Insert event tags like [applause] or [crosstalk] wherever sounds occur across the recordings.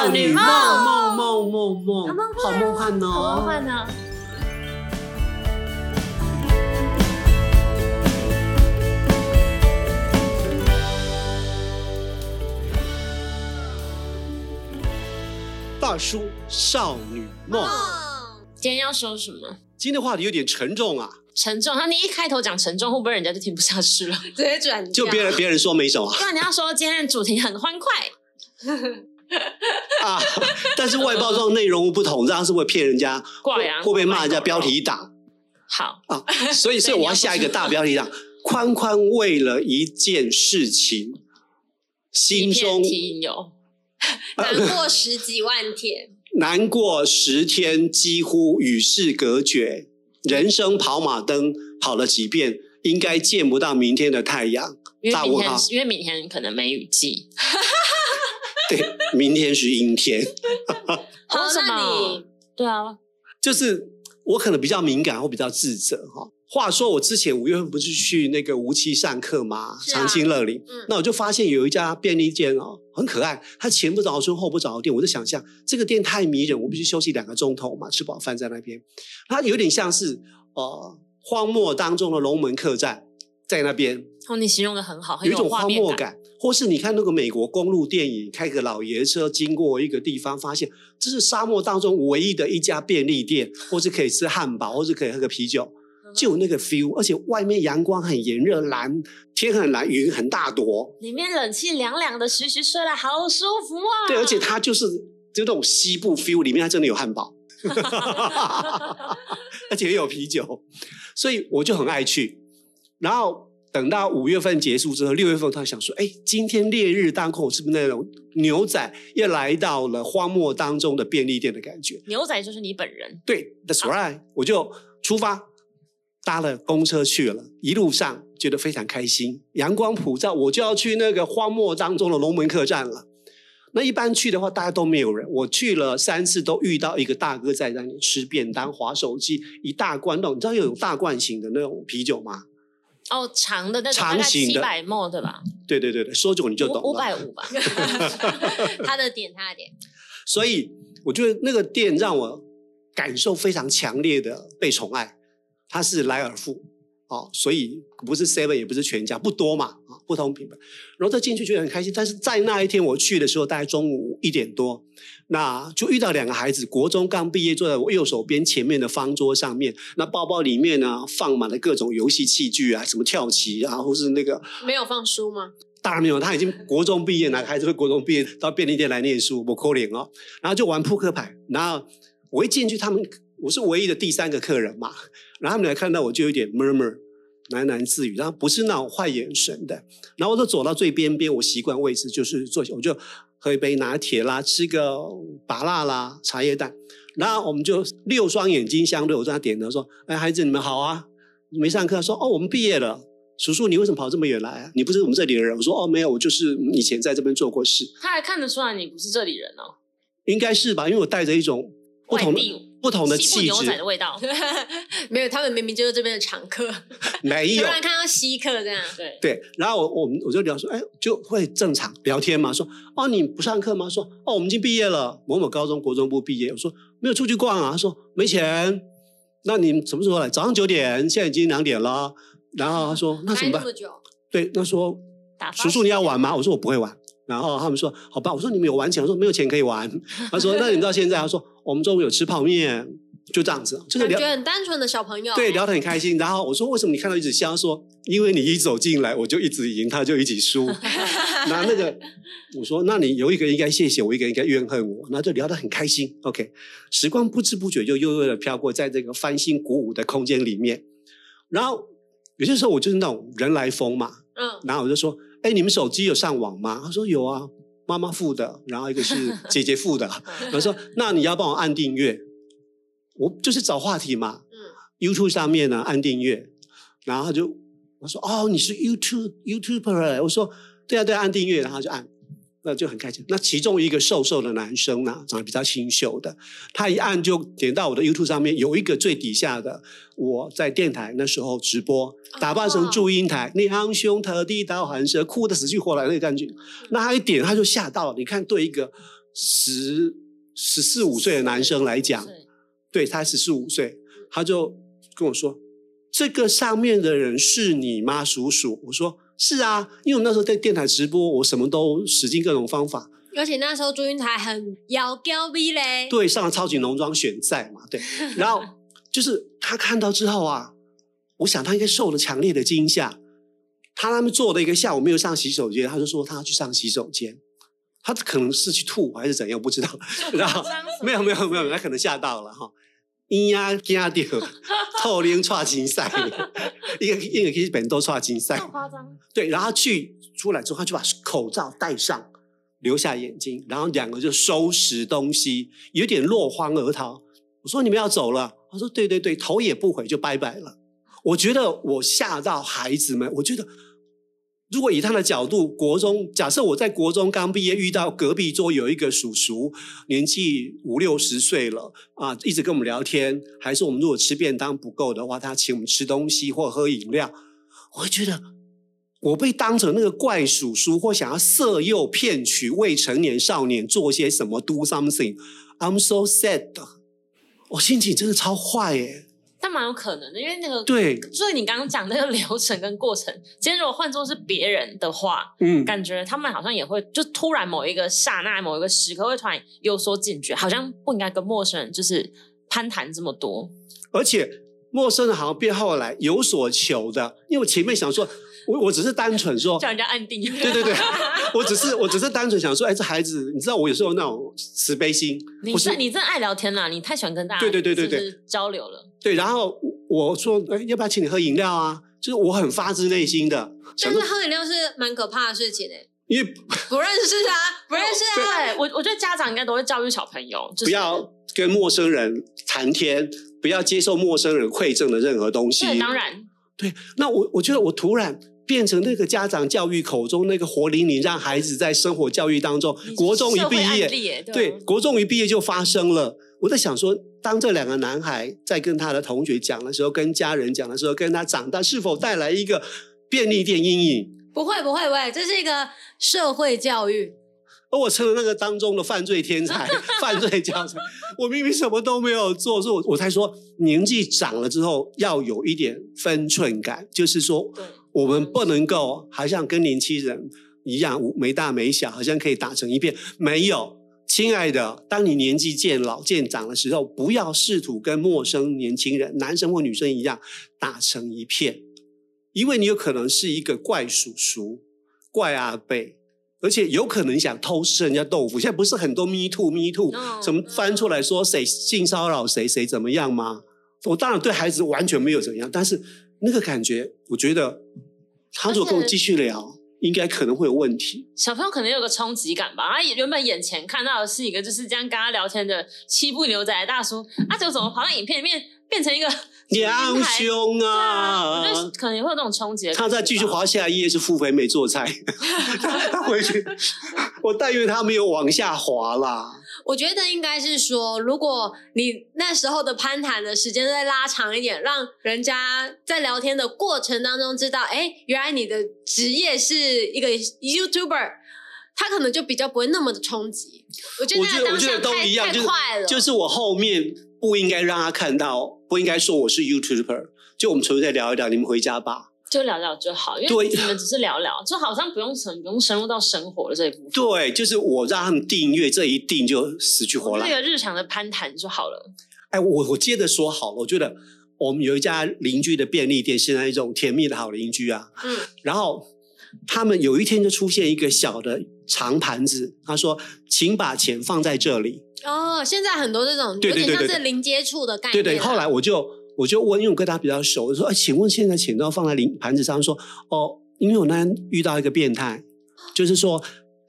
少女梦梦梦梦梦，好梦幻哦，好梦幻呢。大叔少女梦，今天要说什么？今天的话题有点沉重啊。沉重，那你一开头讲沉重，会不会人家就听不下去了？直接转就别人别人说没什么。那你要说今天的主题很欢快啊，但是外包装内容不同，这样是会骗人家，挂羊会不会骂人家标题党？好啊，所以所以我要下一个大标题党：[laughs] 宽宽为了一件事情，心中有 [laughs] 难过十几万天，难过十天，几乎与世隔绝。人生跑马灯跑了几遍，应该见不到明天的太阳。大问号，因为明天可能梅雨季。对，明天是阴天。[laughs] 好，那你对啊，就是我可能比较敏感或比较自责哈。话说我之前五月份不是去那个无期上课吗？啊、长青乐里，嗯、那我就发现有一家便利店哦，很可爱。它前不着村后不着店，我就想象这个店太迷人，我必须休息两个钟头嘛，吃饱饭在那边。它有点像是呃荒漠当中的龙门客栈，在那边。哦，你形容的很好，很有，有一种荒漠感。或是你看那个美国公路电影，开个老爷车经过一个地方，发现这是沙漠当中唯一的一家便利店，或是可以吃汉堡，或是可以喝个啤酒。就有那个 feel，而且外面阳光很炎热，蓝天很蓝，云很大朵，里面冷气凉凉的，徐徐睡了好舒服啊！对，而且它就是就那种西部 feel，里面它真的有汉堡，[laughs] [laughs] 而且也有啤酒，所以我就很爱去。然后等到五月份结束之后，六月份他想说：“哎，今天烈日当空，是不是那种牛仔又来到了荒漠当中的便利店的感觉？”牛仔就是你本人，对，That's right，啊，我就出发。搭了公车去了，一路上觉得非常开心，阳光普照，我就要去那个荒漠当中的龙门客栈了。那一般去的话，大家都没有人。我去了三次，都遇到一个大哥在那里吃便当、划手机，一大罐那种，你知道有大罐型的那种啤酒吗？哦，长的那种，长型的，七百 ml 对吧？对对对对，说久你就懂了。五百五吧 [laughs] [laughs] 他的点，他的点。所以我觉得那个店让我感受非常强烈的被宠爱。它是莱尔富，哦，所以不是 Seven 也不是全家，不多嘛，啊，不同品牌。然后再进去觉得很开心，但是在那一天我去的时候，大概中午一点多，那就遇到两个孩子，国中刚毕业，坐在我右手边前面的方桌上面，那包包里面呢放满了各种游戏器具啊，什么跳棋啊，或是那个没有放书吗？当然没有，他已经国中毕业，哪个孩子会国中毕业到便利店来念书？不可怜哦。然后就玩扑克牌，然后我一进去，他们。我是唯一的第三个客人嘛，然后他们来看到我就有点 murmur 喃喃自语，然后不是那种坏眼神的，然后我就走到最边边，我习惯位置就是坐下，我就喝一杯拿铁啦，吃个拔辣啦，茶叶蛋，然后我们就六双眼睛相对，我在那点头说：“哎，孩子你们好啊，没上课？”说：“哦，我们毕业了。”叔叔，你为什么跑这么远来啊？你不是我们这里的人？我说：“哦，没有，我就是以前在这边做过事。”他还看得出来你不是这里人哦？应该是吧，因为我带着一种不同的。不同的气质，牛仔的味道，[laughs] 没有，他们明明就是这边的常客，[laughs] 没有，突然看到稀客这样，对对，然后我我们我就聊说，哎，就会正常聊天嘛，说哦，你不上课吗？说哦，我们已经毕业了，某某高中国中部毕业。我说没有出去逛啊，他说没钱，那你什么时候来？早上九点，现在已经两点了。然后他说那怎么办？对，那说叔叔你要玩吗？我说我不会玩。然后他们说好吧，我说你们有玩钱，我说没有钱可以玩。[laughs] 他说那你知道现在？他说我们中午有吃泡面，就这样子，就是聊，感觉很单纯的小朋友，对，聊得很开心。然后我说为什么你看到一直笑？说因为你一走进来，我就一直赢，他就一直输。[laughs] 那那个我说那你有一个应该谢谢我，一个应该怨恨我，那就聊得很开心。OK，时光不知不觉就悠悠的飘过，在这个翻新鼓舞的空间里面。然后有些时候我就是那种人来疯嘛，嗯，然后我就说。哎，你们手机有上网吗？他说有啊，妈妈付的，然后一个是姐姐付的。[laughs] 我说：“那你要帮我按订阅。”我就是找话题嘛。嗯。YouTube 上面呢，按订阅，然后他就我说：“哦，你是 YouTube YouTuber？” 我说：“对啊，对啊，按订阅。”然后就按。那就很开心。那其中一个瘦瘦的男生呢，长得比较清秀的，他一按就点到我的 YouTube 上面，有一个最底下的我在电台那时候直播，打扮成祝英台，两兄特地到寒舍，哭得死去活来那个感觉。那他一点他就吓到了。你看，对一个十十四五岁的男生来讲，对，他十四五岁，他就跟我说：“这个上面的人是你吗，叔叔？”我说：“是啊，因为我那时候在电台直播，我什么都使尽各种方法。而且那时候祝英台很妖娇逼嘞，对，上了超级农庄选赛嘛，对。然后就是他看到之后啊，我想他应该受了强烈的惊吓。他他们坐了一个下午没有上洗手间，他就说他要去上洗手间。”他可能是去吐还是怎样，不知道。然后没有没有没有，他可能吓到了哈。咿呀惊掉，透灵剉金赛，一个一个去本都剉金赛。夸张。对，然后去出来之后，他就把口罩戴上，留下眼睛，然后两个就收拾东西，有点落荒而逃。我说你们要走了，他说对对对，头也不回就拜拜了。我觉得我吓到孩子们，我觉得。如果以他的角度，国中假设我在国中刚毕业，遇到隔壁桌有一个叔叔，年纪五六十岁了啊，一直跟我们聊天，还是我们如果吃便当不够的话，他请我们吃东西或喝饮料，我会觉得我被当成那个怪叔叔，或想要色诱骗取未成年少年做些什么，do something，I'm so sad，我心情真的超坏耶。但蛮有可能的，因为那个对，所以你刚刚讲那个 [laughs] 流程跟过程，今天如果换作是别人的话，嗯，感觉他们好像也会就突然某一个刹那、某一个时刻会突然有所警觉，好像不应该跟陌生人就是攀谈这么多，而且陌生人好像变后来有所求的，因为我前面想说。我我只是单纯说叫人家按定，对对对，[laughs] 我只是我只是单纯想说，哎，这孩子，你知道我有时候那种慈悲心。你是你真爱聊天啦，你太喜欢跟大家对对对对对交流了。对，然后我说，哎，要不要请你喝饮料啊？就是我很发自内心的。但是喝饮料是蛮可怕的事情哎，因为 [laughs] 不认识啊，不认识啊。对，我我觉得家长应该都会教育小朋友，不要跟陌生人谈天，不要接受陌生人馈赠的任何东西。对，当然。对，那我我觉得我突然。变成那个家长教育口中那个活灵灵，让孩子在生活教育当中，国中一毕业，对，对，国中一毕业就发生了。我在想说，当这两个男孩在跟他的同学讲的时候，跟家人讲的时候，跟他长大是否带来一个便利店阴影？不会，不会，不会，这是一个社会教育。而我成了那个当中的犯罪天才、[laughs] 犯罪教材。我明明什么都没有做，所以我我才说，年纪长了之后要有一点分寸感，就是说。我们不能够好像跟年轻人一样没大没小，好像可以打成一片。没有，亲爱的，当你年纪渐老渐长的时候，不要试图跟陌生年轻人，男生或女生一样打成一片，因为你有可能是一个怪叔叔、怪阿伯，而且有可能想偷吃人家豆腐。现在不是很多 me too me too，什么翻出来说谁性骚扰谁谁怎么样吗？我当然对孩子完全没有怎样，但是。那个感觉，我觉得他如果跟我继续聊，应该可能会有问题。小朋友可能有个冲击感吧，他原本眼前看到的是一个就是这样跟他聊天的七步牛仔的大叔，啊，就怎么跑到影片里面变成一个 [laughs] 娘兄啊？啊我觉得可能也会有这种冲击。他再继续滑下一页是付肥美做菜，[laughs] 他回去，我但愿他没有往下滑啦。我觉得应该是说，如果你那时候的攀谈的时间再拉长一点，让人家在聊天的过程当中知道，哎，原来你的职业是一个 YouTuber，他可能就比较不会那么的冲击。我觉得那当下太太快了，就是我后面不应该让他看到，不应该说我是 YouTuber，就我们纯粹再聊一聊，你们回家吧。就聊聊就好，因为你们只是聊聊，[laughs] 就好像不用深不用深入到生活的这一部分。对，就是我让他们订阅，这一订就死去活来。这个日常的攀谈就好了。哎，我我接着说好了，我觉得我们有一家邻居的便利店，现在一种甜蜜的好邻居啊。嗯。然后他们有一天就出现一个小的长盘子，他说：“请把钱放在这里。”哦，现在很多这种有点像是零接触的概念。对对，后来我就。我就问，因为我跟他比较熟，我说：“哎，请问现在钱都要放在零盘子上？”说：“哦，因为我那天遇到一个变态，就是说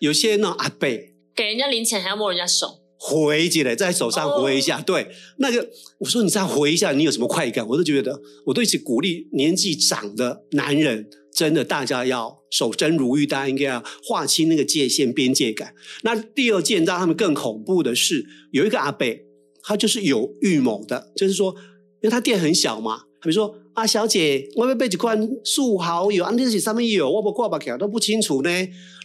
有些那阿伯给人家零钱还要摸人家手，回起来在手上回一下。哦”对，那个我说你这样回一下，你有什么快感？我都觉得，我都一直鼓励年纪长的男人，真的大家要守贞如玉，大家应该要划清那个界限边界感。那第二件让他们更恐怖的是，有一个阿伯，他就是有预谋的，就是说。因为他店很小嘛，比如说啊，小姐，我要买几罐素蚝油，啊，那些上面有，我不挂把卡都不清楚呢。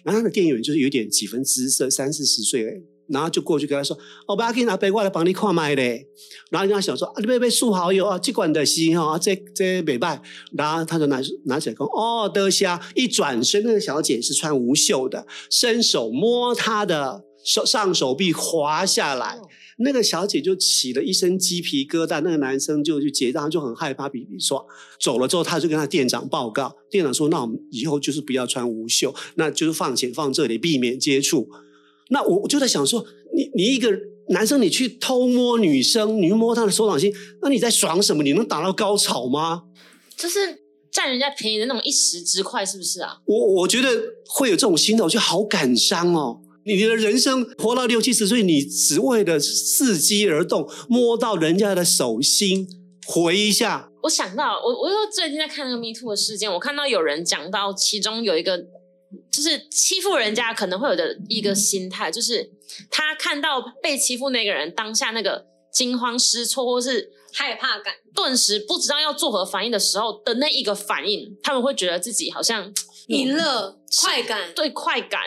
然后他的店员就是有点几分姿色，三四十岁然后就过去跟他说：“哦，不要紧，阿伯，我来帮你看麦嘞。”然后跟他想说：“啊，你别别数好友啊，这罐的是哈，这这没办。”然后他就拿拿起来说：“哦，得下。”一转身，那个小姐是穿无袖的，伸手摸他的手上手臂滑下来，那个小姐就起了一身鸡皮疙瘩。那个男生就去结账，就很害怕，比比说走了之后，他就跟他店长报告，店长说：“那我们以后就是不要穿无袖，那就是放钱放这里，避免接触。”那我我就在想说，你你一个男生，你去偷摸女生，你摸她的手掌心，那你在爽什么？你能达到高潮吗？就是占人家便宜的那种一时之快，是不是啊？我我觉得会有这种心态，我觉得好感伤哦。你的人生活到六七十岁，你只为了伺机而动，摸到人家的手心，回一下。我想到，我我又最近在看那个 Me Too 的事件，我看到有人讲到，其中有一个。就是欺负人家可能会有的一个心态，就是他看到被欺负那个人当下那个惊慌失措或是害怕感，顿时不知道要作何反应的时候的那一个反应，他们会觉得自己好像赢了，快感，对，快感，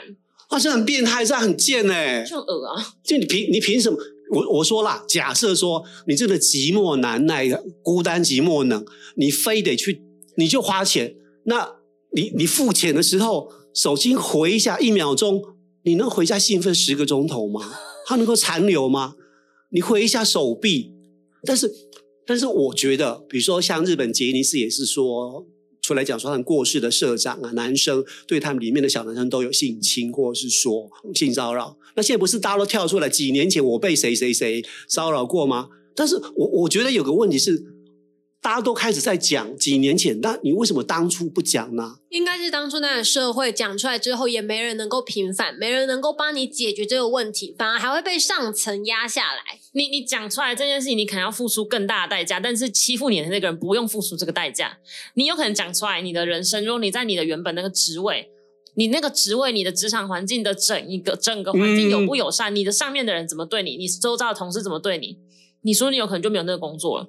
啊，这很变态，这很贱哎，就恶啊！就你凭你凭什么？我我说啦，假设说你真的寂寞难耐、孤单寂寞冷，你非得去，你就花钱，那你你付钱的时候。手机回一下一秒钟，你能回家兴奋十个钟头吗？它能够残留吗？你回一下手臂，但是，但是我觉得，比如说像日本杰尼斯也是说出来讲说，他们过世的社长啊，男生对他们里面的小男生都有性侵或者是说性骚扰。那现在不是大家都跳出来，几年前我被谁谁谁骚扰过吗？但是我我觉得有个问题是。大家都开始在讲几年前，那你为什么当初不讲呢？应该是当初那个社会讲出来之后，也没人能够平反，没人能够帮你解决这个问题，反而还会被上层压下来。你你讲出来这件事情，你可能要付出更大的代价，但是欺负你的那个人不用付出这个代价。你有可能讲出来，你的人生，如果你在你的原本那个职位，你那个职位，你的职场环境的整一个整个环境友不友善，嗯、你的上面的人怎么对你，你周遭的同事怎么对你，你说你有可能就没有那个工作了。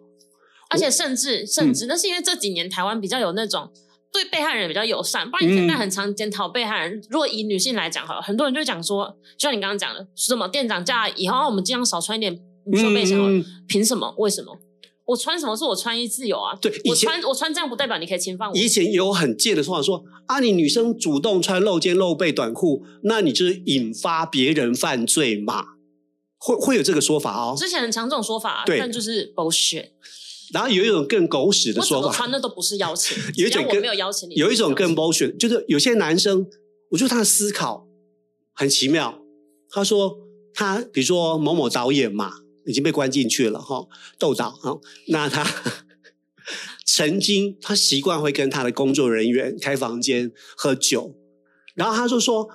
而且甚至甚至，那是因为这几年台湾比较有那种对被害人比较友善，不然以前在很常检讨被害人。如果以女性来讲，哈，很多人就会讲说，就像你刚刚讲的，什么店长叫以后我们尽量少穿一点女生背心，凭什么？为什么？我穿什么是我穿衣自由啊？对，我穿我穿这样不代表你可以侵犯我。以前有很贱的说法说啊，你女生主动穿露肩露背短裤，那你就是引发别人犯罪嘛？会会有这个说法哦。之前很常这种说法，但就是 bullshit。然后有一种更狗屎的说法，穿的都不是邀请，[laughs] 有一种没有邀请你。有一种更 bullshit，就是有些男生，我觉得他的思考很奇妙。他说他比如说某某导演嘛，已经被关进去了哈，窦导哈，那他 [laughs] 曾经他习惯会跟他的工作人员开房间喝酒，然后他就说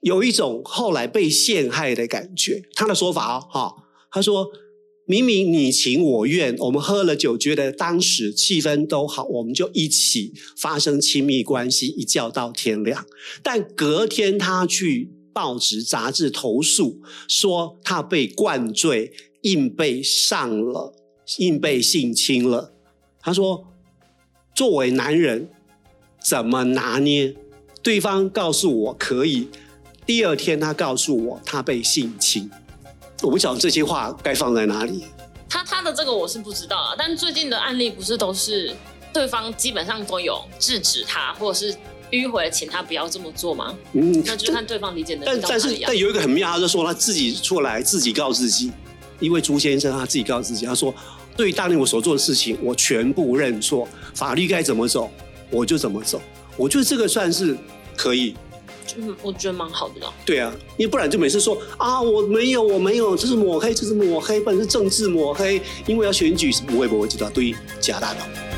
有一种后来被陷害的感觉。他的说法哦，哈，他说。明明你情我愿，我们喝了酒，觉得当时气氛都好，我们就一起发生亲密关系，一觉到天亮。但隔天他去报纸杂志投诉，说他被灌醉，硬被上了，硬被性侵了。他说，作为男人，怎么拿捏？对方告诉我可以，第二天他告诉我他被性侵。我不晓得这些话该放在哪里。他他的这个我是不知道啊，但最近的案例不是都是对方基本上都有制止他，或者是迂回请他不要这么做吗？嗯，那就看对方理解的。但但是但有一个很妙，他就说他自己出来自己告自己，一位朱先生他自己告自己，他说对于当年我所做的事情，我全部认错，法律该怎么走我就怎么走。我觉得这个算是可以。嗯，我觉得蛮好的啦。对啊，因为不然就每次说啊，我没有，我没有，这是抹黑，这是抹黑，不然是政治抹黑，因为要选举，不会不会知道对假大佬。